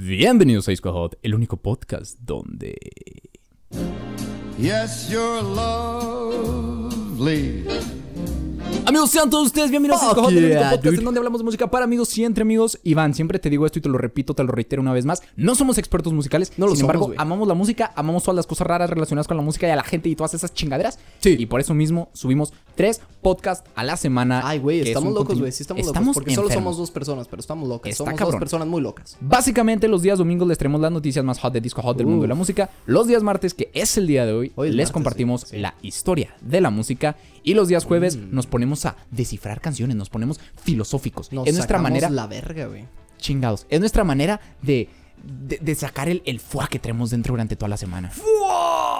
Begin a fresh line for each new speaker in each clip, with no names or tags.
Bienvenidos a Disco el único podcast donde...
Yes, you're lovely.
Amigos, sean todos ustedes bienvenidos a
Fuck
Disco Hot, el único
yeah,
podcast
dude.
en donde hablamos de música para amigos y entre amigos. Iván, siempre te digo esto y te lo repito, te lo reitero una vez más. No somos expertos musicales,
No lo
sin
somos,
embargo, amamos la música, amamos todas las cosas raras relacionadas con la música y a la gente y todas esas chingaderas.
Sí.
Y por eso mismo subimos tres podcasts a la semana.
Ay, güey,
es
estamos locos, güey. Sí, estamos,
Estamos
locos. Porque solo somos dos personas, pero estamos locas.
Está
somos
cabrón.
dos personas muy locas.
Básicamente los días domingos les traemos las noticias más hot de disco hot del mundo de la música. Los días martes, que es el día de hoy,
Hoy es
les
martes,
compartimos
sí, sí.
la historia de la música. Y los días jueves
Mm.
nos ponemos a descifrar canciones, nos ponemos filosóficos.
Nos
es nuestra manera,
la verga, güey.
chingados, es nuestra manera de, de, de sacar el, el fuá que traemos dentro durante toda la semana.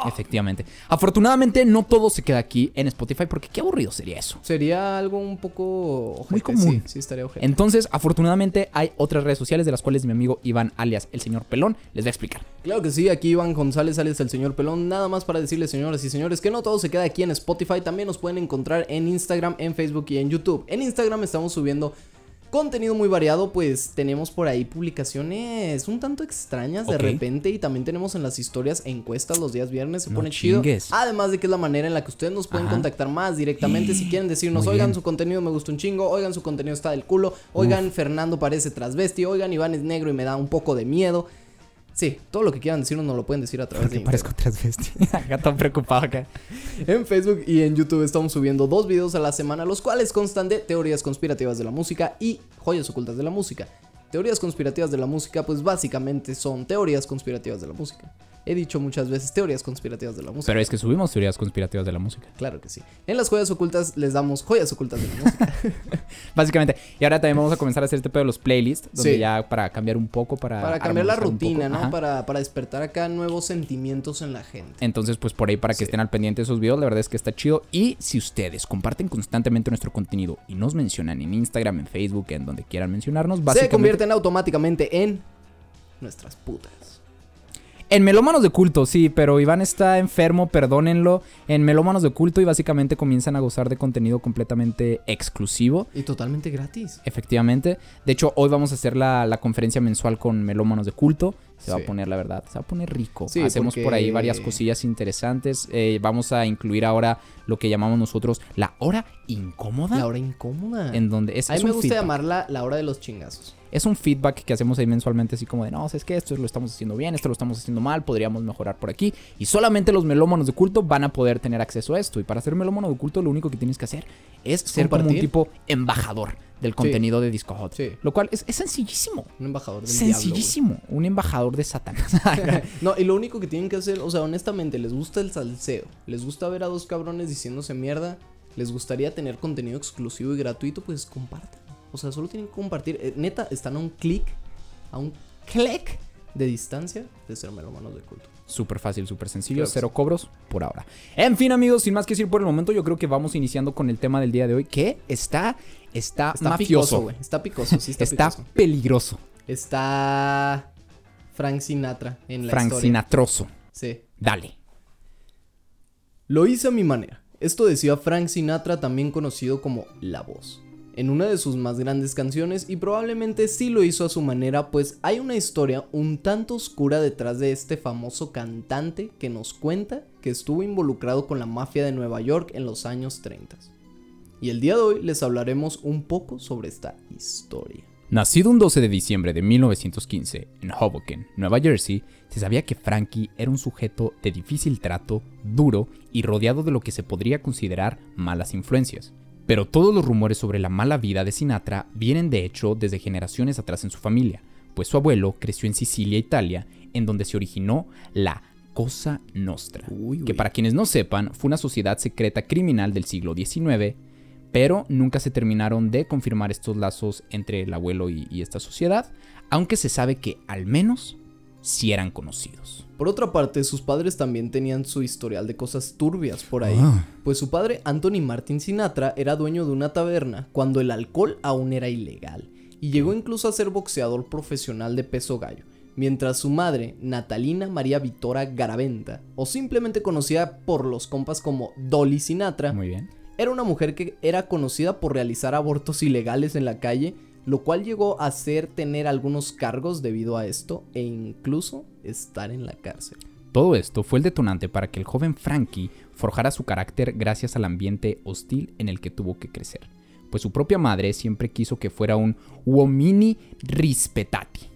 Efectivamente. Afortunadamente no todo se queda aquí en Spotify porque qué aburrido sería eso.
Sería algo un poco ojete,
Muy común.
Sí, sí estaría ojete.
Entonces, afortunadamente hay otras redes sociales de las cuales mi amigo Iván alias el señor Pelón les va a explicar.
Claro que sí, aquí Iván González, alias el señor Pelón. Nada más para decirles, señoras y señores, que no todo se queda aquí en Spotify. También nos pueden encontrar en Instagram, en Facebook y en YouTube. En Instagram estamos subiendo contenido muy variado, pues tenemos por ahí publicaciones un tanto extrañas de repente. Y también tenemos en las historias encuestas los días viernes. Se
No
pone chido. Además de que es la manera en la que ustedes nos pueden
Ajá.
contactar más directamente. Si quieren decirnos,
Muy
oigan,
bien.
su contenido me gusta un chingo. Oigan, su contenido está del culo. Oigan, Fernando parece transvesti. Oigan, Iván es negro y me da un poco de miedo. Sí, todo lo que quieran decirnos nos lo pueden decir a través de
Porque parezco transvesti. Acá todo preocupado acá.
En Facebook y en YouTube estamos subiendo dos videos a la semana, los cuales constan de teorías conspirativas de la música y joyas ocultas de la música. Teorías conspirativas de la música, pues básicamente son teorías conspirativas de la música. He dicho muchas veces teorías conspirativas de la música.
Pero es que subimos teorías conspirativas de la música.
Claro que sí. En las joyas ocultas les damos joyas ocultas de la música.
Básicamente. Y ahora también vamos a comenzar a hacer este pedo de los playlists. Donde
Sí.
ya para cambiar un poco, para.
para cambiar la rutina, ¿no? Para, para despertar acá nuevos sentimientos en la gente.
Entonces, pues por ahí para que
Sí.
estén al pendiente de esos videos, la verdad es que está chido. Y si ustedes comparten constantemente nuestro contenido y nos mencionan en Instagram, en Facebook, en donde quieran mencionarnos,
Se
básicamente.
convierten automáticamente en nuestras putas.
En melómanos de culto, sí, pero Iván está enfermo, perdónenlo. En melómanos de culto y básicamente comienzan a gozar de contenido completamente exclusivo.
Y totalmente gratis.
Efectivamente. De hecho, hoy vamos a hacer la, la conferencia mensual con melómanos de culto. Se va a poner, la verdad, se va a poner rico.
Sí,
Hacemos por ahí varias cosillas interesantes. Eh, vamos a incluir ahora lo que llamamos nosotros la hora incómoda.
La hora incómoda.
En donde es,
A mí
es
me gusta
feedback.
llamarla la hora de los chingazos.
Es un feedback que hacemos ahí mensualmente, así como de, no, es que esto lo estamos haciendo bien, esto lo estamos haciendo mal, podríamos mejorar por aquí. Y solamente los melómanos de culto van a poder tener acceso a esto. Y para ser melómano de culto, lo único que tienes que hacer es ser como un tipo embajador del contenido de Disco Hot.
Sí.
Lo cual es, es sencillísimo.
Un embajador del diablo,
Sencillísimo. un embajador de Satanás.
no, y lo único que tienen que hacer, o sea, honestamente, les gusta el salseo. Les gusta ver a dos cabrones diciéndose mierda. Les gustaría tener contenido exclusivo y gratuito, pues compartan. O sea, solo tienen que compartir. Eh, neta, están a un clic, a un clic de distancia de ser melómanos de culto.
Súper fácil, súper sencillo.
Claro
cero cobros por ahora. En fin, amigos, sin más que decir por el momento, yo creo que vamos iniciando con el tema del día de hoy, que está, está,
Está
mafioso.
picoso. Está picoso, sí está,
Está
picoso.
peligroso.
Está Frank Sinatra en la
Frank
historia.
Sinatroso.
Sí.
Dale.
Lo hice a mi manera. Esto decía Frank Sinatra, también conocido como La Voz, en una de sus más grandes canciones y probablemente sí lo hizo a su manera, pues hay una historia un tanto oscura detrás de este famoso cantante que nos cuenta que estuvo involucrado con la mafia de Nueva York en los años 30. Y el día de hoy les hablaremos un poco sobre esta historia.
Nacido un 12 de diciembre de 1915 en Hoboken, Nueva Jersey, se sabía que Frankie era un sujeto de difícil trato, duro y rodeado de lo que se podría considerar malas influencias. Pero todos los rumores sobre la mala vida de Sinatra vienen de hecho desde generaciones atrás en su familia, pues su abuelo creció en Sicilia, Italia, en donde se originó la Cosa Nostra,
Uy,
que para quienes no sepan fue una sociedad secreta criminal del siglo XIX pero nunca se terminaron de confirmar estos lazos entre el abuelo y, y esta sociedad, aunque se sabe que al menos sí eran conocidos.
Por otra parte, sus padres también tenían su historial de cosas turbias por ahí.
Ah.
Pues su padre, Anthony Martin Sinatra, era dueño de una taberna cuando el alcohol aún era ilegal. Y llegó incluso a ser boxeador profesional de peso gallo. Mientras su madre, Natalina María Vitora Garaventa, o simplemente conocida por los compas como Dolly Sinatra,
Muy bien.
era una mujer que era conocida por realizar abortos ilegales en la calle, lo cual llegó a hacer tener algunos cargos debido a esto e incluso estar en la cárcel.
Todo esto fue el detonante para que el joven Frankie forjara su carácter gracias al ambiente hostil en el que tuvo que crecer, pues su propia madre siempre quiso que fuera un uomini rispettati,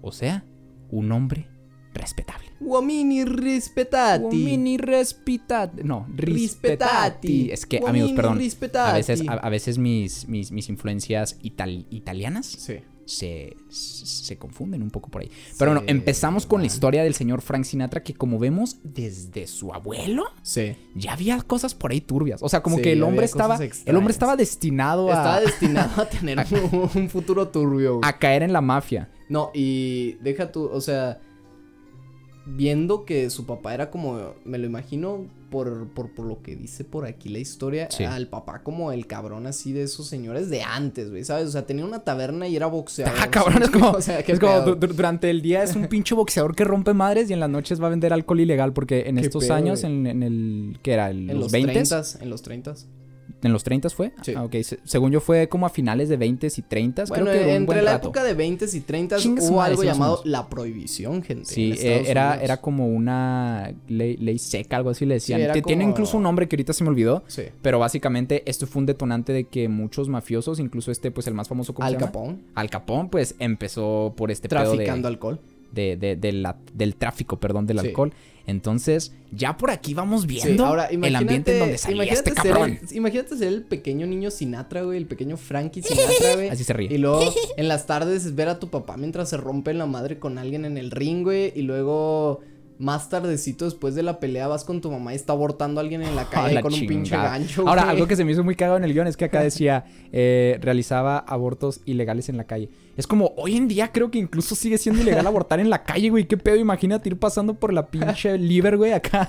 o sea, un hombre respetable.
Uomini rispettati.
Uomini respetati. No, rispettati. Es que, amigos, perdón. A veces, a, a veces mis, mis, mis influencias ital- italianas
Sí.
se, se confunden un poco por ahí. Pero bueno, empezamos con la historia del señor Frank Sinatra, que como vemos, desde su abuelo
Sí.
ya había cosas por ahí turbias. O sea, como
Sí,
que el hombre estaba. El hombre estaba destinado a,
Estaba destinado a tener un, un futuro turbio. güey.
a caer en la mafia.
No, y deja tú, o sea, viendo que su papá era como, me lo imagino por, por, por lo que dice por aquí la historia,
Sí.
al papá como el cabrón así de esos señores de antes, güey, ¿sabes? O sea, tenía una taberna y era boxeador.
Ah, cabrón, es como,
o sea,
es como durante el día es un pinche boxeador que rompe madres y en las noches va a vender alcohol ilegal porque en estos
pedo,
años, en, en el, ¿qué era? En
en
los
los
20
30, en los 30.
¿En los 30 fue?
Sí.
Ah, ok. Se- según yo fue como a finales de 20 y 30
Bueno,
creo que un
entre
buen
la
rato.
época de 20 y 30
Chingue su
hubo algo
sí,
llamado la prohibición, gente.
Sí, eh, era,
Unidos.
era como una ley, ley seca, algo así le decían. que tiene
como-
incluso un nombre que ahorita se me olvidó.
Sí.
Pero básicamente esto fue un detonante de que muchos mafiosos, incluso este, pues el más famoso, ¿cómo
Al? Capón,
Al Capón, pues empezó por este pedo
traficando
de,
alcohol.
de- de- de la- del tráfico, perdón, del
Sí.
Entonces, ya por aquí vamos
Sí,
viendo
ahora
el ambiente en donde salía
imagínate
este
ser
cabrón.
el- imagínate ser el pequeño niño Sinatra, güey, el pequeño Frankie Sinatra, güey.
Así se ríe.
Y luego en las tardes ver a tu papá mientras se rompe la madre con alguien en el ring, güey, y luego más tardecito después de la pelea vas con tu mamá y está abortando a alguien en la calle
la
con un pinche gancho.
Ahora,
güey.
algo que se me hizo muy cagado en el guion es que acá decía, eh, realizaba abortos ilegales en la calle. Es como, hoy en día creo que incluso sigue siendo ilegal abortar en la calle, güey. ¿Qué pedo? Imagínate ir pasando por la pinche liver, güey, acá.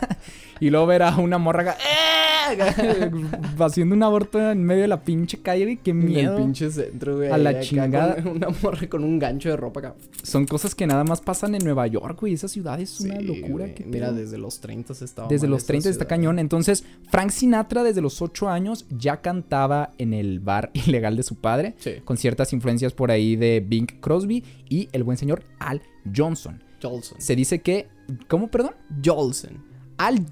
Y luego ver a una morra acá, ¡eh! haciendo un aborto en medio de la pinche calle, güey. Qué
En el
miedo.
pinche centro, güey.
A la
acá
chingada.
con una morra con un gancho de ropa acá.
Son cosas que nada más pasan en Nueva York, güey. Esa ciudad es una
Sí,
locura.
güey. Mira, desde los 30 estaba
Desde
mal
los
esa
30 está
ciudad.
cañón. Entonces, Frank Sinatra desde los 8 años ya cantaba en el bar ilegal de su padre,
Sí.
con ciertas influencias por ahí de Bing Crosby y el buen señor Al Johnson.
Jolson.
Se dice que, ¿cómo, perdón?
Jolson.
Al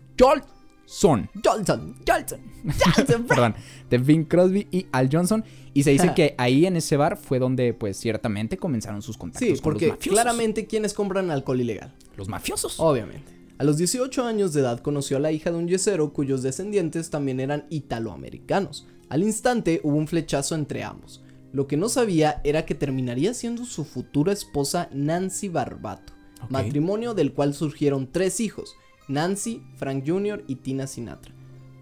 Johnson.
Jolson.
Johnson. perdón, de Bing Crosby y Al Johnson. Y se dice que ahí en ese bar fue donde, pues, ciertamente comenzaron sus contactos
Sí,
con
porque
los mafiosos.
claramente quienes compran alcohol ilegal.
Los mafiosos.
Obviamente. A los 18 años de edad conoció a la hija de un yesero cuyos descendientes también eran italoamericanos. Al instante hubo un flechazo entre ambos. Lo que no sabía era que terminaría siendo su futura esposa Nancy Barbato, matrimonio del cual surgieron tres hijos, Nancy, Frank Jr. y Tina Sinatra.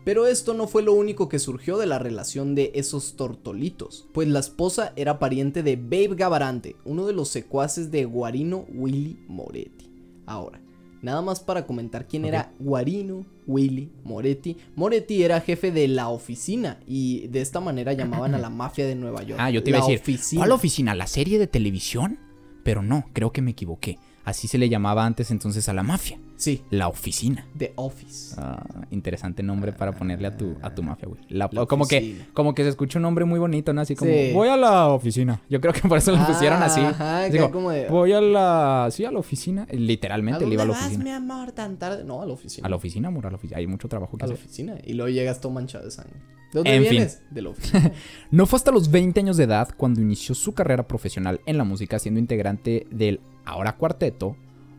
Pero esto no fue lo único que surgió de la relación de esos tortolitos, pues la esposa era pariente de Babe Gabarante, uno de los secuaces de Guarino Willy Moretti. Ahora, nada más para comentar quién era Guarino Willy Moretti. Moretti era jefe de la oficina y de esta manera llamaban a la mafia de Nueva York.
Ah, yo te iba
La
a decir,
oficina.
¿cuál oficina? ¿La serie de televisión? Pero no, creo que me equivoqué. Así se le llamaba antes entonces a la mafia.
Sí,
La oficina.
The Office.
Ah, interesante nombre para ponerle a tu, a tu mafia, güey. La-
La
como, que, como que se escucha un nombre muy bonito, ¿no? Así como,
Sí.
voy a la oficina. Yo creo que por eso lo pusieron así.
Ajá,
Así como,
como de-
Voy a la... Sí, a la oficina. Literalmente le iba a la
vas,
oficina.
mi amor, tan tarde? No, a la oficina.
A la oficina, amor, a la oficina. Hay mucho trabajo que
A la
hacer.
oficina. Y luego llegas todo manchado de sangre. ¿De dónde
En fin.
vienes? De la oficina.
No fue hasta los 20 años de edad cuando inició su carrera profesional en la música siendo integrante del ahora cuarteto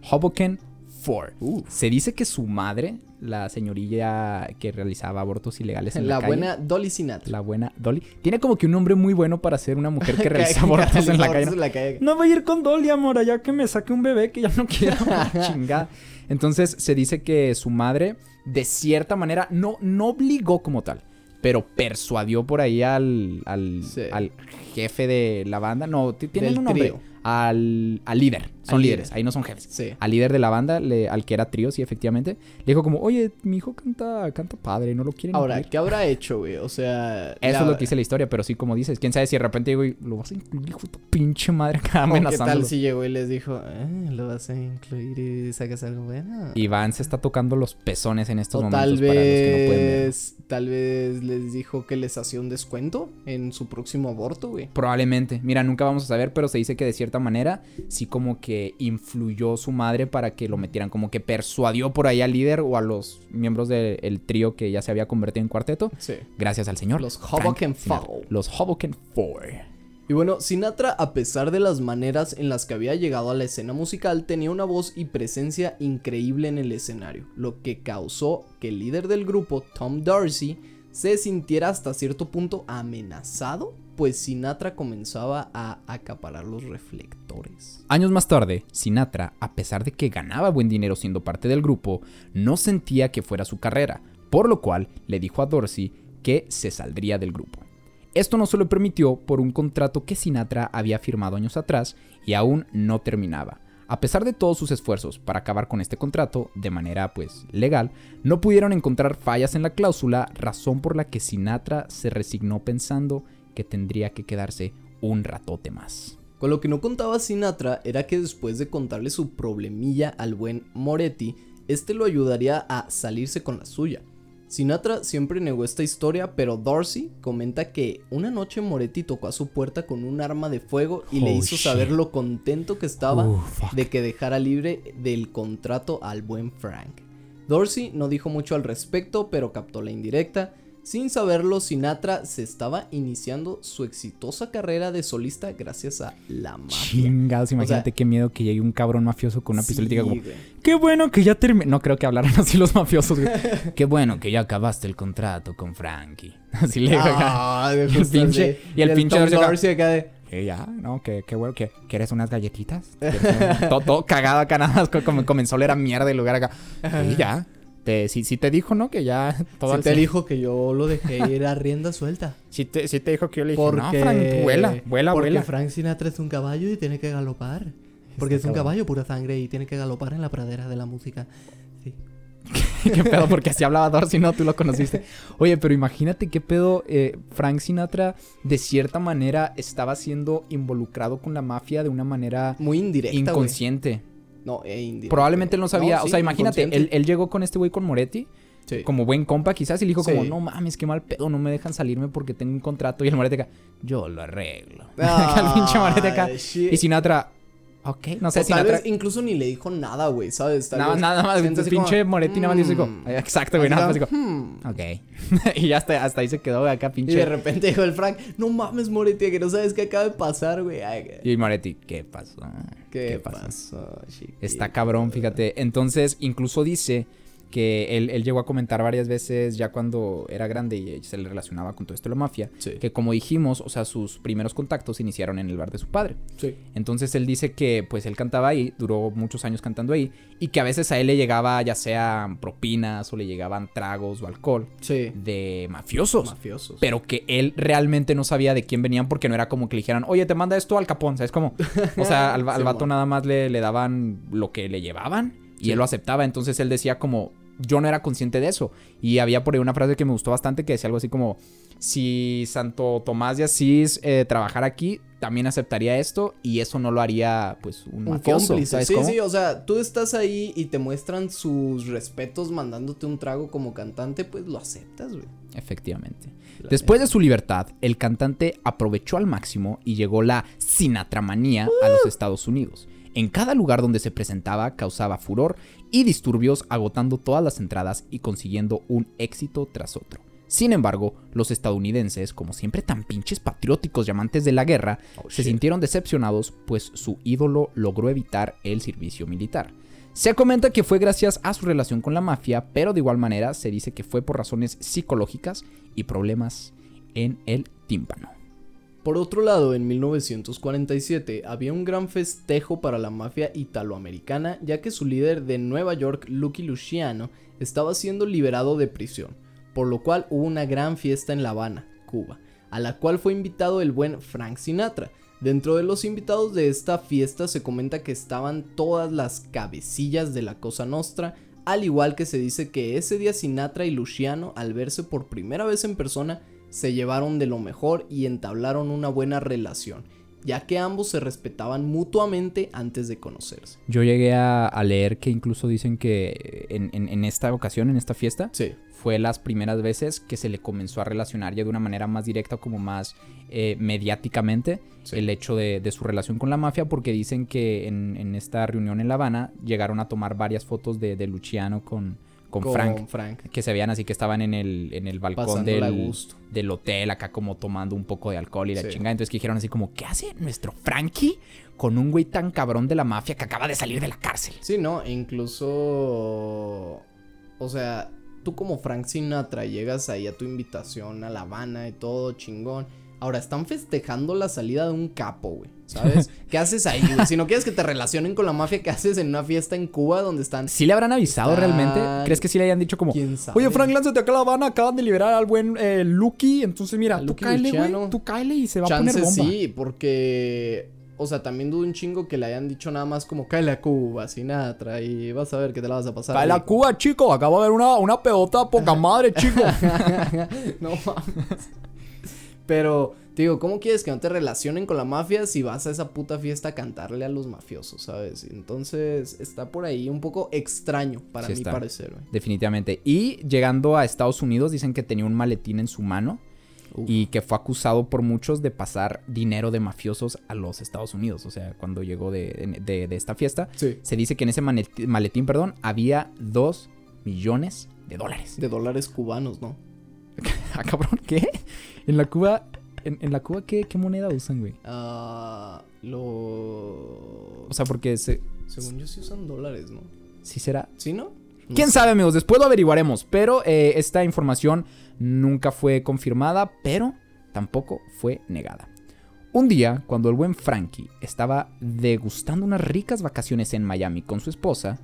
Hoboken 4.
Uh.
Se dice que su madre, la señorilla que realizaba abortos ilegales en la,
la
calle,
buena Dolly Sinatra.
la buena Dolly, tiene como que un nombre muy bueno para ser una mujer que realiza abortos en la calle.
abortos en la calle.
No voy a ir con Dolly, amor, allá que me saque un bebé que ya no quiero. Chingada. Entonces se dice que su madre, de cierta manera, no, no obligó como tal, pero persuadió por ahí al, al,
Sí.
al jefe de la banda. No, t- tienen
Del
un nombre.
trío.
Al, al líder. Son
Al
líderes,
líder.
ahí no son jefes.
Sí.
Al líder de la banda, le- al que era trío, sí, efectivamente. Le dijo como, oye, mi hijo canta, canta padre, no lo quieren
Ahora,
incluir?".
¿qué habrá hecho, güey? O sea...
Eso
la-
es lo que dice la historia, pero sí, como dices, quién sabe si de repente digo, lo vas a incluir, hijo de tu pinche madre, acá
¿Qué tal si llegó y les dijo, eh, lo vas a incluir y sacas algo bueno?
Iván se está tocando los pezones en estos
O
momentos
tal
para los que no pueden ver.
vez, tal vez les dijo que les hacía un descuento en su próximo aborto, güey.
Probablemente. Mira, nunca vamos a saber, pero se dice que de cierta manera sí como que influyó su madre para que lo metieran, como que persuadió por ahí al líder o a los miembros del trío que ya se había convertido en cuarteto,
Sí.
gracias al señor.
Los Hoboken. Four.
Los Hoboken Four.
Y bueno, Sinatra, a pesar de las maneras en las que había llegado a la escena musical, tenía una voz y presencia increíble en el escenario, lo que causó que el líder del grupo, Tom Darcy, se sintiera hasta cierto punto amenazado, pues Sinatra comenzaba a acaparar los reflectores.
Años más tarde, Sinatra, a pesar de que ganaba buen dinero siendo parte del grupo, no sentía que fuera su carrera, por lo cual le dijo a Dorsey que se saldría del grupo. Esto no se lo permitió por un contrato que Sinatra había firmado años atrás y aún no terminaba. A pesar de todos sus esfuerzos para acabar con este contrato de manera pues legal, no pudieron encontrar fallas en la cláusula, razón por la que Sinatra se resignó pensando que tendría que quedarse un ratote más.
Con lo que no contaba Sinatra era que después de contarle su problemilla al buen Moretti, este lo ayudaría a salirse con la suya. Sinatra siempre negó esta historia, pero Darcy comenta que una noche Moretti tocó a su puerta con un arma de fuego y le hizo
shit.
saber lo contento que estaba de que dejara libre del contrato al buen Frank. Dorsey no dijo mucho al respecto, pero captó la indirecta. Sin saberlo, Sinatra se estaba iniciando su exitosa carrera de solista gracias a la mafia.
Chingados, imagínate
O sea,
qué miedo que llegue un cabrón mafioso con una
Sí,
pistola y diga como,
güey.
qué bueno que ya terminé. No creo que hablaran así los mafiosos, güey. qué bueno que ya acabaste el contrato con Frankie. Así le digo acá.
Ah,
Y el pinche-
de-
y el pinche Dorsey acá.
De,
ya, no, que, qué bueno, que ¿quieres unas galletitas? ¿Quieres un- todo, todo cagado acá, nada más co- como comenzó a oler a mierda el lugar acá. Y ya. Te, sí, sí te dijo, ¿no? Que ya todo
te dijo que yo lo dejé ir a rienda suelta.
Sí te, sí te dijo que yo le dije,
Porque...
no, Frank, vuela, vuela,
porque
vuela.
Frank Sinatra es un caballo y tiene que galopar. Porque es un caballo pura sangre y tiene que galopar en la pradera de la música. Sí.
¿Qué pedo? Porque así hablaba Dorsey, no, tú lo conociste. Oye, pero imagínate qué pedo. eh, Frank Sinatra, de cierta manera, estaba siendo involucrado con la mafia de una manera
Muy indirecta,
inconsciente.
No, e.
Probablemente él no sabía.
No,
o sea, imagínate, él, llegó con este güey con Moretti,
Sí.
como buen compa, quizás, y le dijo como, no mames, qué mal pedo, no me dejan salirme porque tengo un contrato. Y el Moretti acá, yo lo arreglo.
Ah,
el pinche Moretti acá.
shit.
Y Sinatra, ok, no sé,
O tal
Sinatra.
vez incluso ni le dijo nada, güey, ¿sabes? Tal
Nada,
vez
nada más,
como,
pinche Moretti nada más dijo,
"Mm".
exacto, güey, nada más dijo,
"Hmm".
ok. y ya hasta, hasta ahí se quedó acá,
Y
pinche.
de repente dijo el Frank, no mames, Moretti, que no sabes qué acaba de pasar, güey.
Y Moretti, ¿qué pasó?
¿Qué, pasó?
Está cabrón, fíjate. Entonces, incluso dice que él, él llegó a comentar varias veces ya cuando era grande y se le relacionaba con todo esto de la mafia,
Sí.
que como dijimos, o sea, sus primeros contactos se iniciaron en el bar de su padre.
Sí.
Entonces él dice que pues él cantaba ahí, duró muchos años cantando ahí, y que a veces a él le llegaba ya sea propinas o le llegaban tragos o alcohol
Sí.
de mafiosos.
Mafiosos.
Pero que él realmente no sabía de quién venían porque no era como que le dijeran, oye, te manda esto al capón, ¿sabes cómo? O sea, al, al vato nada más le, le daban lo que le llevaban y
Sí.
él lo aceptaba. Entonces él decía como, yo no era consciente de eso. Y había por ahí una frase que me gustó bastante que decía algo así como, si Santo Tomás de Asís eh, trabajara aquí, también aceptaría esto y eso no lo haría pues un,
Un
mafioso,
cómplice.
¿sabes
Sí,
cómo?
sí, o sea, tú estás ahí y te muestran sus respetos mandándote un trago como cantante, pues lo aceptas, güey.
Efectivamente.
La
Después de su libertad, el cantante aprovechó al máximo y llegó la sinatramanía a los Estados Unidos. En cada lugar donde se presentaba causaba furor y disturbios agotando todas las entradas y consiguiendo un éxito tras otro. Sin embargo, los estadounidenses, como siempre tan pinches patrióticos y amantes de la guerra,
Oh,
se sintieron decepcionados pues su ídolo logró evitar el servicio militar. Se comenta que fue gracias a su relación con la mafia, pero de igual manera se dice que fue por razones psicológicas y problemas en el tímpano.
Por otro lado, en 1947 había un gran festejo para la mafia italoamericana, ya que su líder de Nueva York, Lucky Luciano, estaba siendo liberado de prisión, por lo cual hubo una gran fiesta en La Habana, Cuba, a la cual fue invitado el buen Frank Sinatra. Dentro de los invitados de esta fiesta se comenta que estaban todas las cabecillas de la Cosa Nostra, al igual que se dice que ese día Sinatra y Luciano, al verse por primera vez en persona, se llevaron de lo mejor y entablaron una buena relación, ya que ambos se respetaban mutuamente antes de conocerse.
Yo llegué a, leer que incluso dicen que en, en, esta ocasión, en esta fiesta,
sí
fue las primeras veces que se le comenzó a relacionar ya de una manera más directa, como más eh, mediáticamente, el hecho de, su relación con la mafia, porque dicen que en, esta reunión en La Habana llegaron a tomar varias fotos de, Luciano con, con, Frank, que se veían así que estaban en el, en el balcón del, del, hotel, acá como tomando un poco de alcohol y la chingada. Entonces que dijeron así como, ¿qué hace nuestro Frankie con un güey tan cabrón de la mafia que acaba de salir de la cárcel?
Sí, no, incluso... O sea, tú como Frank Sinatra llegas ahí a tu invitación a La Habana y todo chingón. Ahora están festejando la salida de un capo, güey. ¿Sabes? ¿Qué haces ahí, güey? Si no quieres que te relacionen con la mafia, ¿qué haces en una fiesta en Cuba donde están.
¿Sí le habrán avisado realmente? ¿Crees que sí le hayan dicho como. Oye, Frank, lánzate acá a La Habana, acaban de liberar al buen eh, Lucky. Entonces, mira, tú cáele, güey. Tú cáele y se va a poner bomba.
Sí, porque o sea, también dudo un chingo que le hayan dicho nada más como cae a Cuba, Sinatra, y vas a ver que te la vas a pasar.
Cae a Cuba, chico. Acabo de ver una, una pedota poca madre, chico.
no mames. Pero, digo, ¿cómo quieres que no te relacionen con la mafia si vas a esa puta fiesta a cantarle a los mafiosos, sabes? Entonces, está por ahí un poco extraño para mi parecer.
Definitivamente. Y llegando a Estados Unidos, dicen que tenía un maletín en su mano y que fue acusado por muchos de pasar dinero de mafiosos a los Estados Unidos. O sea, cuando llegó de, esta fiesta, se dice que en ese maletín, perdón, había dos millones de dólares.
De dólares cubanos, ¿no?
ah, cabrón, ¿qué? En la Cuba, en, la Cuba, ¿qué, moneda usan, güey?
Ah, lo...
O sea, porque se...
Según yo sí usan dólares, ¿no?
¿Sí será?
¿Sí, no?
¿Quién sabe, amigos? Después lo averiguaremos. Pero eh, esta información nunca fue confirmada, pero tampoco fue negada. Un día, cuando el buen Frankie estaba degustando unas ricas vacaciones en Miami con su esposa,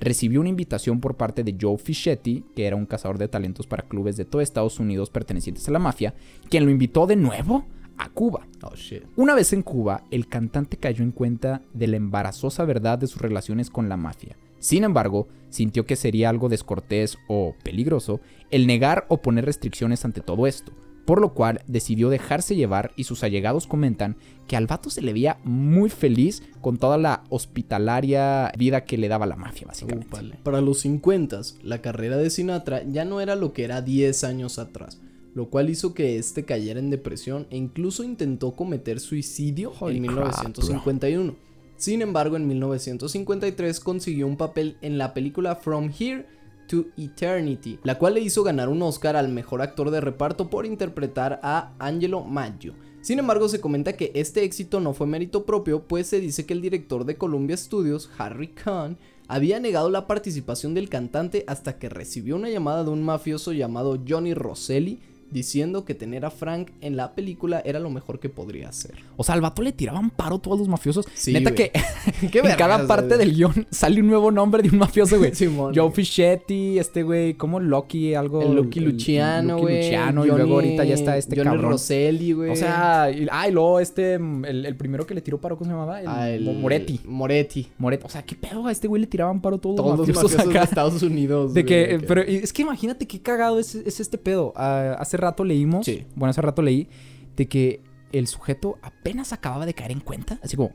recibió una invitación por parte de Joe Fischetti, que era un cazador de talentos para clubes de todo Estados Unidos pertenecientes a la mafia, quien lo invitó de nuevo a Cuba.
Oh,
una vez en Cuba, el cantante cayó en cuenta de la embarazosa verdad de sus relaciones con la mafia. Sin embargo, sintió que sería algo descortés o peligroso el negar o poner restricciones ante todo esto, por lo cual decidió dejarse llevar y sus allegados comentan que al vato se le veía muy feliz con toda la hospitalaria vida que le daba la mafia, básicamente.
Para los 50, la carrera de Sinatra ya no era lo que era 10 años atrás, lo cual hizo que este cayera en depresión e incluso intentó cometer suicidio en 1951. Sin embargo, en 1953 consiguió un papel en la película From Here to Eternity, la cual le hizo ganar un Oscar al mejor actor de reparto por interpretar a Angelo Maggio. Sin embargo, se comenta que este éxito no fue mérito propio, pues se dice que el director de Columbia Studios, Harry Kahn, había negado la participación del cantante hasta que recibió una llamada de un mafioso llamado Johnny Rosselli, diciendo que tener a Frank en la película era lo mejor que podría hacer.
O sea, al vato le tiraban paro todos los mafiosos. Neta que en cada parte del guion sale un nuevo nombre de un mafioso, güey. Joe Fischetti, este güey, como Loki, algo.
El Loki Luciano, güey.
Luciano, y luego ahorita ya está este
Johnny
cabrón.
Rosselli, güey.
O sea, y, ah, y luego este, el, primero que le tiró paro, ¿cómo se llamaba? El,
ah,
Moretti.
Moretti.
Moretti. O sea, qué pedo, a este güey le tiraban paro todos,
todos los mafiosos, acá. de Estados Unidos.
De que, pero es que imagínate qué cagado es, este pedo. Ah, hace rato leímos, bueno, hace rato leí, de que el sujeto apenas acababa de caer en cuenta, así como,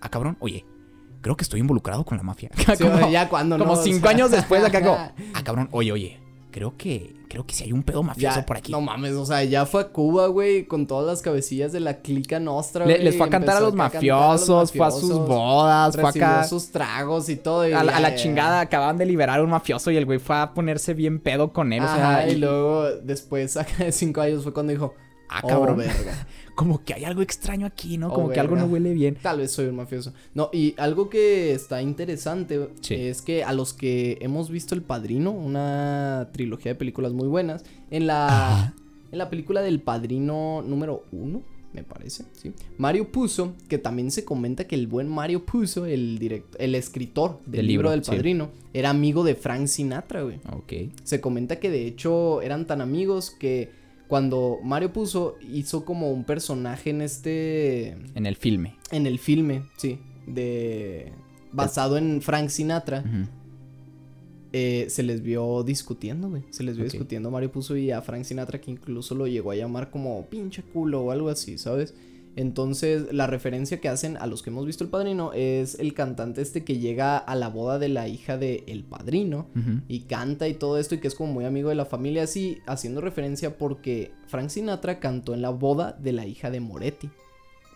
ah, cabrón, oye, creo que estoy involucrado con la mafia.
como, ya cuando
Como cinco años después, acá como, ah, cabrón, oye, oye, creo que, creo que si hay un pedo mafioso por aquí.
No mames, o sea, ya fue a Cuba, güey, con todas las cabecillas de la clica nostra,
güey. les fue a cantar a los, mafiosos, fue a sus bodas, fue
a sus tragos y todo.
a, la, chingada, acaban de liberar a un mafioso y el güey fue a ponerse bien pedo con él.
o sea, y, luego, después, acá de cinco años, fue cuando dijo,
ah, cabrón. Oh, verga. como que hay algo extraño aquí, ¿no? Como que algo no huele bien.
Tal vez soy un mafioso. No, y algo que está interesante es que a los que hemos visto El Padrino, una trilogía de películas muy buenas, en la, en la película del Padrino número uno, me parece, ¿sí? Mario Puzo, que también se comenta que el buen Mario Puzo, el, director, el escritor del, libro, del Padrino, era amigo de Frank Sinatra, güey.
Ok.
Se comenta que de hecho eran tan amigos que cuando Mario Puzo hizo como un personaje en este...
En el filme.
En el filme, sí. De... Basado en Frank Sinatra. Eh, se les vio discutiendo, güey. Se les vio discutiendo a Mario Puzo y a Frank Sinatra, que incluso lo llegó a llamar como pinche culo o algo así, ¿sabes? Entonces, la referencia que hacen a los que hemos visto el padrino es el cantante este que llega a la boda de la hija de el padrino y canta y todo esto y que es como muy amigo de la familia, así haciendo referencia porque Frank Sinatra cantó en la boda de la hija de Moretti.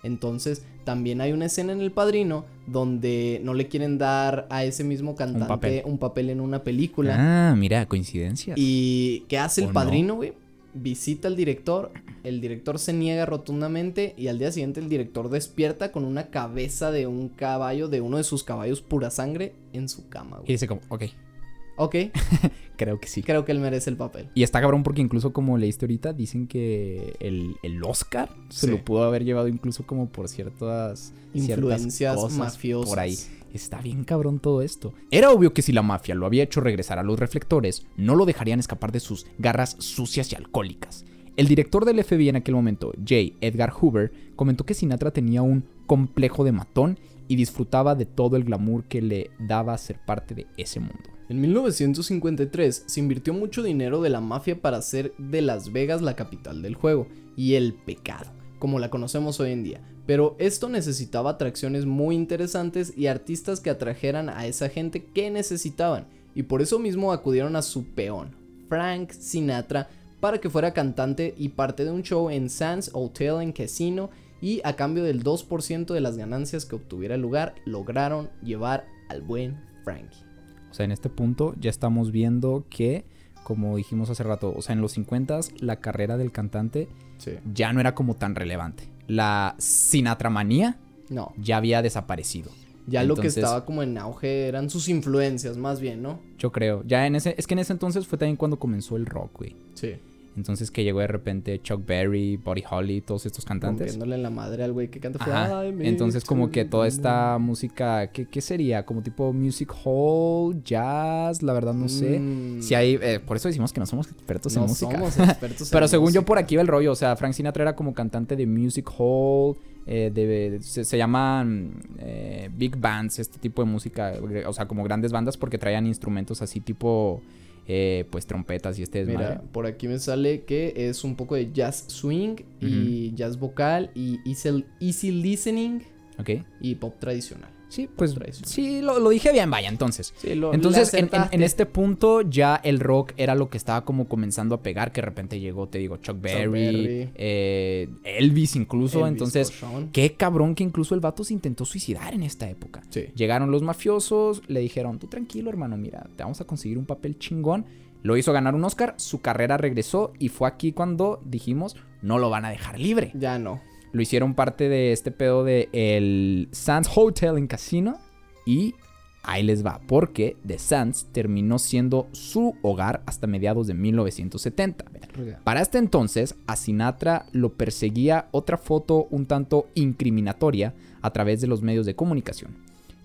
Entonces, también hay una escena en El Padrino donde no le quieren dar a ese mismo cantante
papel.
un papel, en una película.
Ah, mira, coincidencias.
¿Y qué hace
¿O
el
no?
padrino, güey? Visita al director, el director se niega rotundamente y al día siguiente el director despierta con una cabeza de un caballo, de uno de sus caballos pura sangre, en su cama,
Y
güey.
dice como, ok,
Ok,
creo que sí.
creo que él merece el papel.
Y está cabrón porque incluso como leíste ahorita, dicen que el, el Oscar se lo pudo haber llevado incluso como por ciertas ciertas
Influencias
cosas
mafiosas.
Por ahí. Está bien cabrón todo esto. Era obvio que si la mafia lo había hecho regresar a los reflectores, no lo dejarían escapar de sus garras sucias y alcohólicas. El director del FBI en aquel momento, J. Edgar Hoover, comentó que Sinatra tenía un complejo de matón y disfrutaba de todo el glamour que le daba ser parte de ese mundo.
En 1953 se invirtió mucho dinero de la mafia para hacer de Las Vegas la capital del juego y el pecado, como la conocemos hoy en día. Pero esto necesitaba atracciones muy interesantes y artistas que atrajeran a esa gente que necesitaban. Y por eso mismo acudieron a su peón, Frank Sinatra, para que fuera cantante y parte de un show en Sands Hotel and Casino y a cambio del 2% de las ganancias que obtuviera el lugar, lograron llevar al buen Frankie.
O sea, en este punto ya estamos viendo que, como dijimos hace rato, o sea, en los 50 la carrera del cantante
Sí.
ya no era como tan relevante. La Sinatramanía
No,
ya había desaparecido.
Ya lo que estaba como en auge eran sus influencias, más bien, ¿no?
Yo creo. Ya en ese. Es que en ese entonces fue también cuando comenzó el rock, güey.
Sí.
Entonces que llegó de repente Chuck Berry, Buddy Holly, todos estos cantantes.
Rompiéndole la madre al güey que canta
Ajá. Entonces como que toda esta música, ¿qué, qué sería? Como tipo music hall, jazz, la verdad no sé.
Mm,
Si hay, eh, por eso decimos que no somos expertos en
no
música.
somos expertos en
Pero según yo por aquí va el rollo, o sea, Frank Sinatra era como cantante de music hall, eh, de, se, se llaman eh, big bands, este tipo de música, o sea, como grandes bandas porque traían instrumentos así tipo, eh, pues trompetas y este.
Mira, por aquí me sale que es un poco de jazz swing y jazz vocal y easy, easy listening y pop tradicional.
Sí, pues sí, lo, lo dije bien, vaya, entonces.
Sí, lo,
Entonces, en, en- este punto ya el rock era lo que estaba como comenzando a pegar, que de repente llegó, te digo, Chuck Berry,
Berry.
eh, Elvis incluso,
Elvis
entonces...
Cochon.
Qué cabrón que incluso el vato se intentó suicidar en esta época.
Sí.
Llegaron los mafiosos, le dijeron, tú tranquilo hermano, mira, te vamos a conseguir un papel chingón. Lo hizo ganar un Oscar, su carrera regresó y fue aquí cuando dijimos, no lo van a dejar libre.
Ya no.
Lo hicieron parte de este pedo de el Sands Hotel en Casino y ahí les va, porque The Sands terminó siendo su hogar hasta mediados de 1970. Para este entonces, a Sinatra lo perseguía otra foto un tanto incriminatoria a través de los medios de comunicación,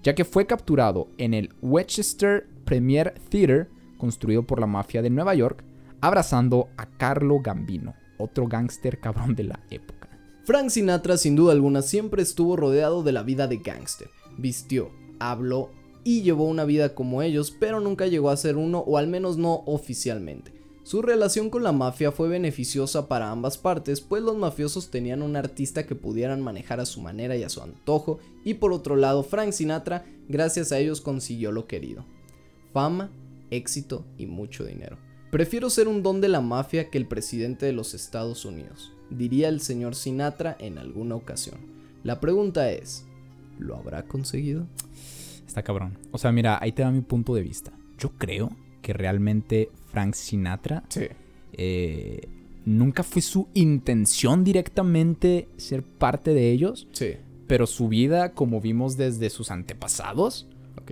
ya que fue capturado en el Westchester Premier Theater, construido por la mafia de Nueva York, abrazando a Carlo Gambino, otro gángster cabrón de la época.
Frank Sinatra sin duda alguna siempre estuvo rodeado de la vida de gángster. Vistió, habló y llevó una vida como ellos, pero nunca llegó a ser uno o al menos no oficialmente. Su relación con la mafia fue beneficiosa para ambas partes, pues los mafiosos tenían un artista que pudieran manejar a su manera y a su antojo, y por otro lado Frank Sinatra, gracias a ellos consiguió lo querido. Fama, éxito y mucho dinero. Prefiero ser un don de la mafia que el presidente de los Estados Unidos, diría el señor Sinatra en alguna ocasión. La pregunta es, ¿lo habrá conseguido?
Está cabrón. O sea, mira, ahí te da mi punto de vista. Yo creo que realmente Frank Sinatra
Sí.
eh, nunca fue su intención directamente ser parte de ellos,
Sí.
pero su vida, como vimos desde sus antepasados,
Ok.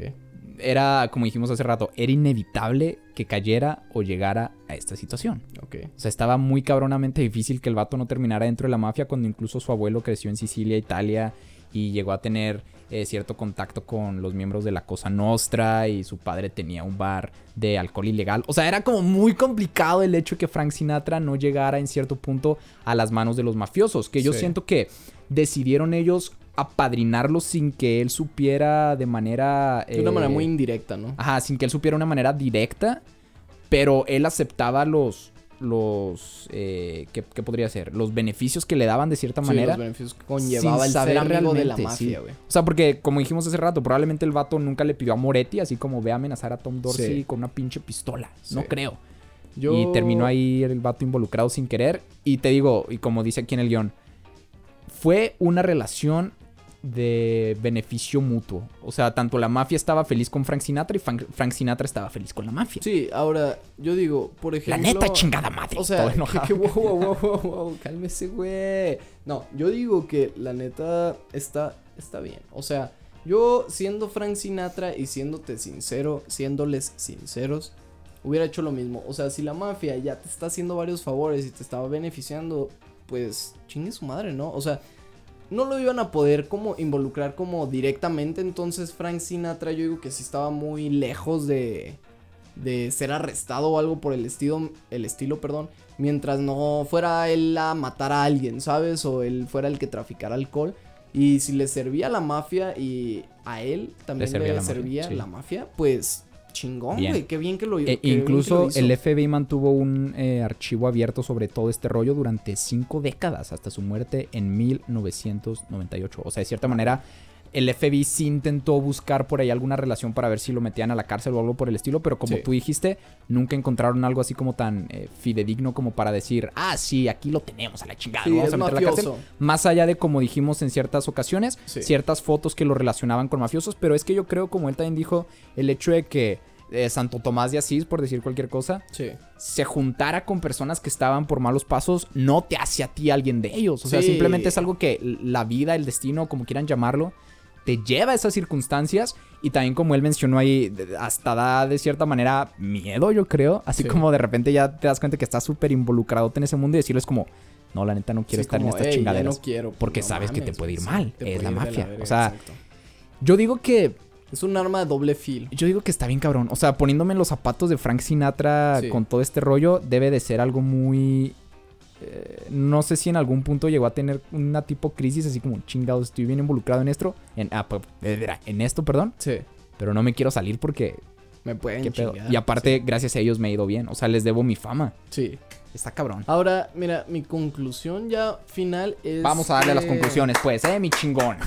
Era, como dijimos hace rato, era inevitable que cayera o llegara a esta situación.
Ok.
O sea, estaba muy cabronamente difícil que el vato no terminara dentro de la mafia cuando incluso su abuelo creció en Sicilia, Italia, y llegó a tener eh, cierto contacto con los miembros de la Cosa Nostra y su padre tenía un bar de alcohol ilegal. O sea, era como muy complicado el hecho de que Frank Sinatra no llegara en cierto punto a las manos de los mafiosos, que yo
Sí.
siento que decidieron ellos apadrinarlo sin que él supiera de manera...
De una
eh,
manera muy indirecta, ¿no?
Ajá, sin que él supiera de una manera directa, pero él aceptaba los... los eh, ¿qué, qué podría ser? Los beneficios que le daban de cierta
Sí,
manera.
los beneficios que conllevaba el
saber
ser amigo de la mafia, güey.
O sea, porque como dijimos hace rato, probablemente el vato nunca le pidió a Moretti, así como ve a amenazar a Tom Dorsey
Sí.
con una pinche pistola. No creo.
Yo...
Y terminó ahí el vato involucrado sin querer. Y te digo, y como dice aquí en el guion, fue una relación de beneficio mutuo. O sea, tanto la mafia estaba feliz con Frank Sinatra y Frank, Sinatra estaba feliz con la mafia.
Sí, ahora, yo digo, por
la
ejemplo...
neta chingada madre.
O sea, que,
enojado.
que- wow, wow, wow, wow, wow, cálmese, güey. No, yo digo que la neta está, está bien. O sea, yo siendo Frank Sinatra y siéndote sincero, siéndoles sinceros, hubiera hecho lo mismo. O sea, si la mafia ya te está haciendo varios favores y te estaba beneficiando, pues chingue su madre, ¿no? O sea, no lo iban a poder como involucrar como directamente. Entonces Frank Sinatra yo digo que sí estaba muy lejos de, de ser arrestado o algo por el estilo, el estilo, perdón. Mientras no fuera él a matar a alguien, ¿sabes? O él fuera el que traficara alcohol. Y si le servía a la mafia y a él también le
servía la mafia,
pues chingón, güey. Qué bien que lo
E-
qué bien que
incluso
lo hizo.
el FBI mantuvo un eh, archivo abierto sobre todo este rollo durante cinco décadas hasta su muerte en 1998. O sea, de cierta manera, el FBI sí intentó buscar por ahí alguna relación para ver si lo metían a la cárcel o algo por el estilo, pero como
Sí.
tú dijiste, nunca encontraron algo así como tan eh, fidedigno como para decir, ah, sí, aquí lo tenemos a la chingada,
Sí,
vamos a meter a la cárcel. Más allá de como dijimos en ciertas ocasiones,
Sí.
ciertas fotos que lo relacionaban con mafiosos, pero es que yo creo, como él también dijo, el hecho de que eh, Santo Tomás de Asís, por decir cualquier cosa,
Sí.
se juntara con personas que estaban por malos pasos, no te hace a ti alguien de ellos. O sea,
Sí.
simplemente es algo que la vida, el destino, como quieran llamarlo, te lleva a esas circunstancias. Y también como él mencionó ahí, hasta da de cierta manera miedo, yo creo. Así
Sí.
como de repente ya te das cuenta que estás súper involucrado en ese mundo y decirles como, no, la neta no quiero
Sí,
estar
como,
en estas
"Ey, ya
chingaderas.
no quiero,
porque
no
sabes que te puede ir
sí,
mal, es la mafia.
verga,
O sea,
exacto.
yo digo que
es un arma de doble filo.
yo digo que está bien cabrón. O sea, poniéndome en los zapatos de Frank Sinatra con todo este rollo, debe de ser algo muy... eh, no sé si en algún punto llegó a tener una tipo crisis, así como chingados, estoy bien involucrado en esto, en, ah, eh, en esto, perdón,
Sí.
pero no me quiero salir porque
Me pueden
qué pedo.
chingar.
Y aparte, gracias a ellos me ha ido bien, o sea, les debo mi fama.
Sí.
Está cabrón.
Ahora, mira, mi conclusión ya final es.
Vamos a darle las
que-
conclusiones, pues, eh, mi chingón.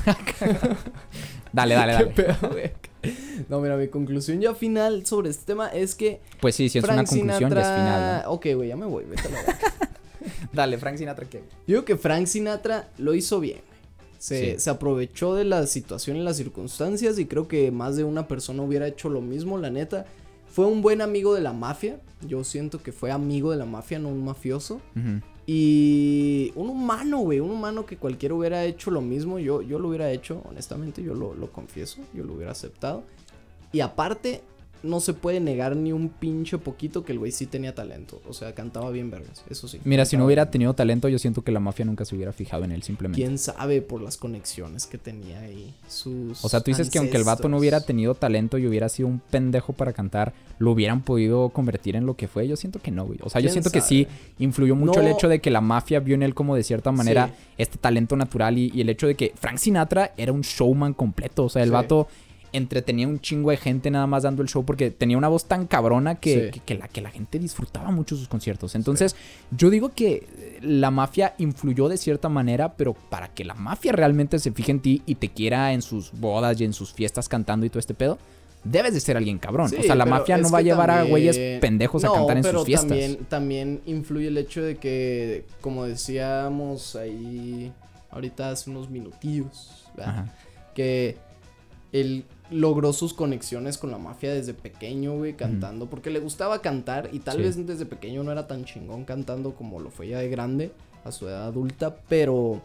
dale, dale, dale.
¿Qué pedo? No, mira, mi conclusión ya final sobre este tema es que.
Pues sí, si es
Frank
una conclusión,
Sinatra...
ya es final. ¿no?
Ok, güey, ya me voy, vete a la.
Dale, Frank Sinatra, ¿qué?
Yo digo que Frank Sinatra lo hizo bien. Se,
Sí.
se aprovechó de la situación y las circunstancias y creo que más de una persona hubiera hecho lo mismo, la neta. Fue un buen amigo de la mafia. Yo siento que fue amigo de la mafia, no un mafioso. Y un humano, güey, un humano que cualquiera hubiera hecho lo mismo. Yo, yo lo hubiera hecho, honestamente, yo lo, lo confieso, yo lo hubiera aceptado. Y aparte, no se puede negar ni un pinche poquito que el güey sí tenía talento. O sea, cantaba bien vergas, eso sí.
Mira, si no hubiera
bien.
tenido talento, yo siento que la mafia nunca se hubiera fijado en él, simplemente.
Quién sabe por las conexiones que tenía ahí. Sus
O sea, tú dices que aunque el vato no hubiera tenido talento y hubiera sido un pendejo para cantar, lo hubieran podido convertir en lo que fue. Yo siento que no, güey. O sea, yo
¿Quién
siento que sí influyó mucho el hecho de que la mafia vio en él como de cierta manera
Sí.
este talento natural y, y el hecho de que Frank Sinatra era un showman completo. O sea, el
Sí.
vato entretenía un chingo de gente nada más dando el show porque tenía una voz tan cabrona que,
Sí.
que, que la, que la gente disfrutaba mucho sus conciertos. Entonces, yo digo que eh, la mafia influyó de cierta manera, pero para que la mafia realmente se fije en ti y te quiera en sus bodas y en sus fiestas cantando y todo este pedo, debes de ser alguien cabrón.
Sí,
o sea, la mafia no va a llevar a güeyes pendejos a cantar en
pero
sus fiestas.
También, también influye el hecho de que, como decíamos ahí ahorita hace unos minutillos, que él logró sus conexiones con la mafia desde pequeño, güey, cantando, porque le gustaba cantar y tal
Sí.
vez desde pequeño no era tan chingón cantando como lo fue ya de grande, a su edad adulta, pero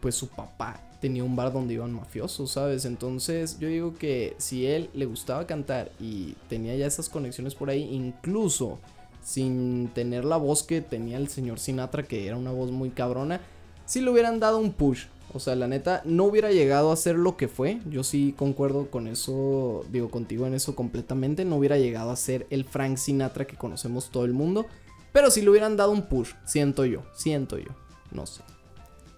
pues su papá tenía un bar donde iban mafiosos, ¿sabes? Entonces yo digo que si él le gustaba cantar y tenía ya esas conexiones por ahí, incluso sin tener la voz que tenía el señor Sinatra, que era una voz muy cabrona, si le hubieran dado un push O sea, la neta, no hubiera llegado a ser lo que fue. Yo sí concuerdo con eso, digo contigo en eso completamente. No hubiera llegado a ser el Frank Sinatra que conocemos todo el mundo. Pero sí le hubieran dado un push, siento yo, siento yo. No sé.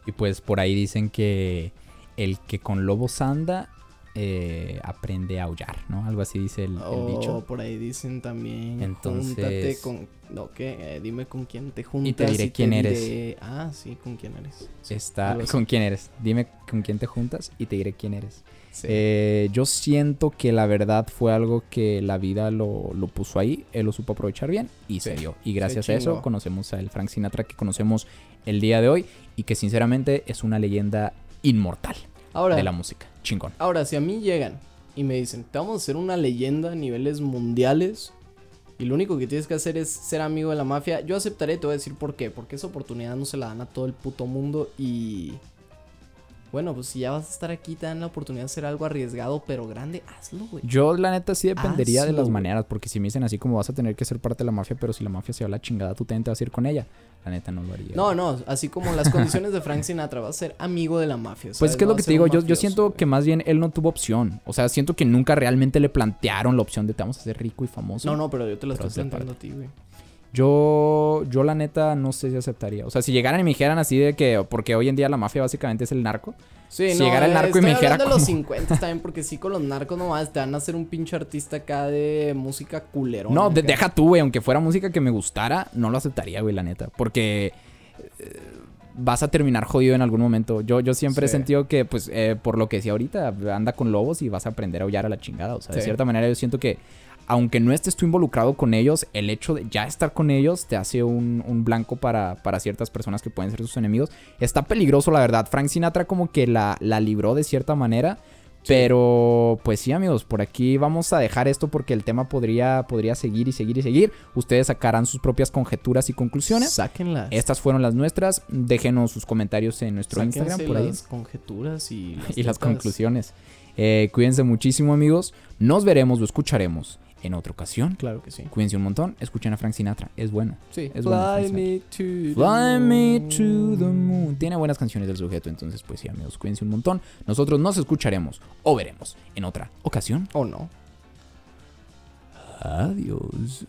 Y pues por ahí dicen que el que con lobos anda eh, aprende a aullar, ¿no? Algo así dice el, el
Oh,
dicho.
por ahí dicen también.
Entonces-
Júntate con. No, ¿qué? Eh, dime con quién te juntas.
Y te diré quién eres.
diré- Ah, sí, con quién eres. Sí,
Está. ¿Con quién eres? Dime con quién te juntas y te diré quién eres.
Sí.
Eh, yo siento que la verdad fue algo que la vida lo, lo puso ahí, él lo supo aprovechar bien y se dio. Y gracias a eso conocemos al Frank Sinatra que conocemos el día de hoy y que sinceramente es una leyenda inmortal
ahora,
de la música. Chingón.
ahora, si a mí llegan y me dicen, te vamos a hacer una leyenda a niveles mundiales y lo único que tienes que hacer es ser amigo de la mafia, yo aceptaré, te voy a decir por qué. Porque esa oportunidad no se la dan a todo el puto mundo y. Bueno, pues si ya vas a estar aquí, te dan la oportunidad de hacer algo arriesgado pero grande, hazlo, güey.
Yo la neta sí dependería de las maneras, porque si me dicen así como vas a tener que ser parte de la mafia, pero si la mafia se va a la chingada, tú también te vas a ir con ella. La neta no lo haría.
No,
güey.
no, así como las condiciones de Frank Sinatra, va a ser amigo de la mafia.
Pues
¿sabes?
que es
No
lo que te digo, yo, yo siento
güey.
que más bien él no tuvo opción. O sea, siento que nunca realmente le plantearon la opción de te vamos a hacer rico y famoso.
No, no, pero yo te la
Pero
estoy
es
planteando a ti, güey.
Yo, yo la neta no sé si aceptaría. O sea, si llegaran y me dijeran así de que, porque hoy en día la mafia básicamente es el narco.
Sí,
Si llegara el narco y me dijera
de los
como-
50 también, porque sí, con los narcos nomás te van a hacer un pinche artista acá de música culerona.
no, de- deja tú, güey. Aunque fuera música que me gustara, no lo aceptaría, güey, la neta. Porque eh, vas a terminar jodido en algún momento. Yo, yo siempre he sentido que, pues, eh, por lo que decía ahorita, anda con lobos y vas a aprender a aullar a la chingada. O sea, de cierta manera yo siento que, aunque no estés tú involucrado con ellos, el hecho de ya estar con ellos te hace un, un blanco para, para ciertas personas que pueden ser sus enemigos. Está peligroso, la verdad. Frank Sinatra como que la, la libró de cierta manera. Pero, pues sí, amigos, por aquí vamos a dejar esto porque el tema podría, podría seguir y seguir y seguir. Ustedes sacarán sus propias conjeturas y conclusiones.
Sáquenlas.
Estas fueron las nuestras. Déjenos sus comentarios en nuestro
Sáquense
Instagram por ahí.
las conjeturas y las,
Y las conclusiones. Eh, cuídense muchísimo, amigos. Nos veremos o escucharemos en otra ocasión.
Claro que sí.
Cuídense un montón. Escuchen a Frank Sinatra. Es bueno.
Sí.
Es bueno,
Fly
Frank
me to the
me to
moon.
the moon. Tiene buenas canciones del sujeto. Entonces, pues sí, amigos. Cuídense un montón. Nosotros nos escucharemos o veremos en otra ocasión.
¿O no?
Adiós.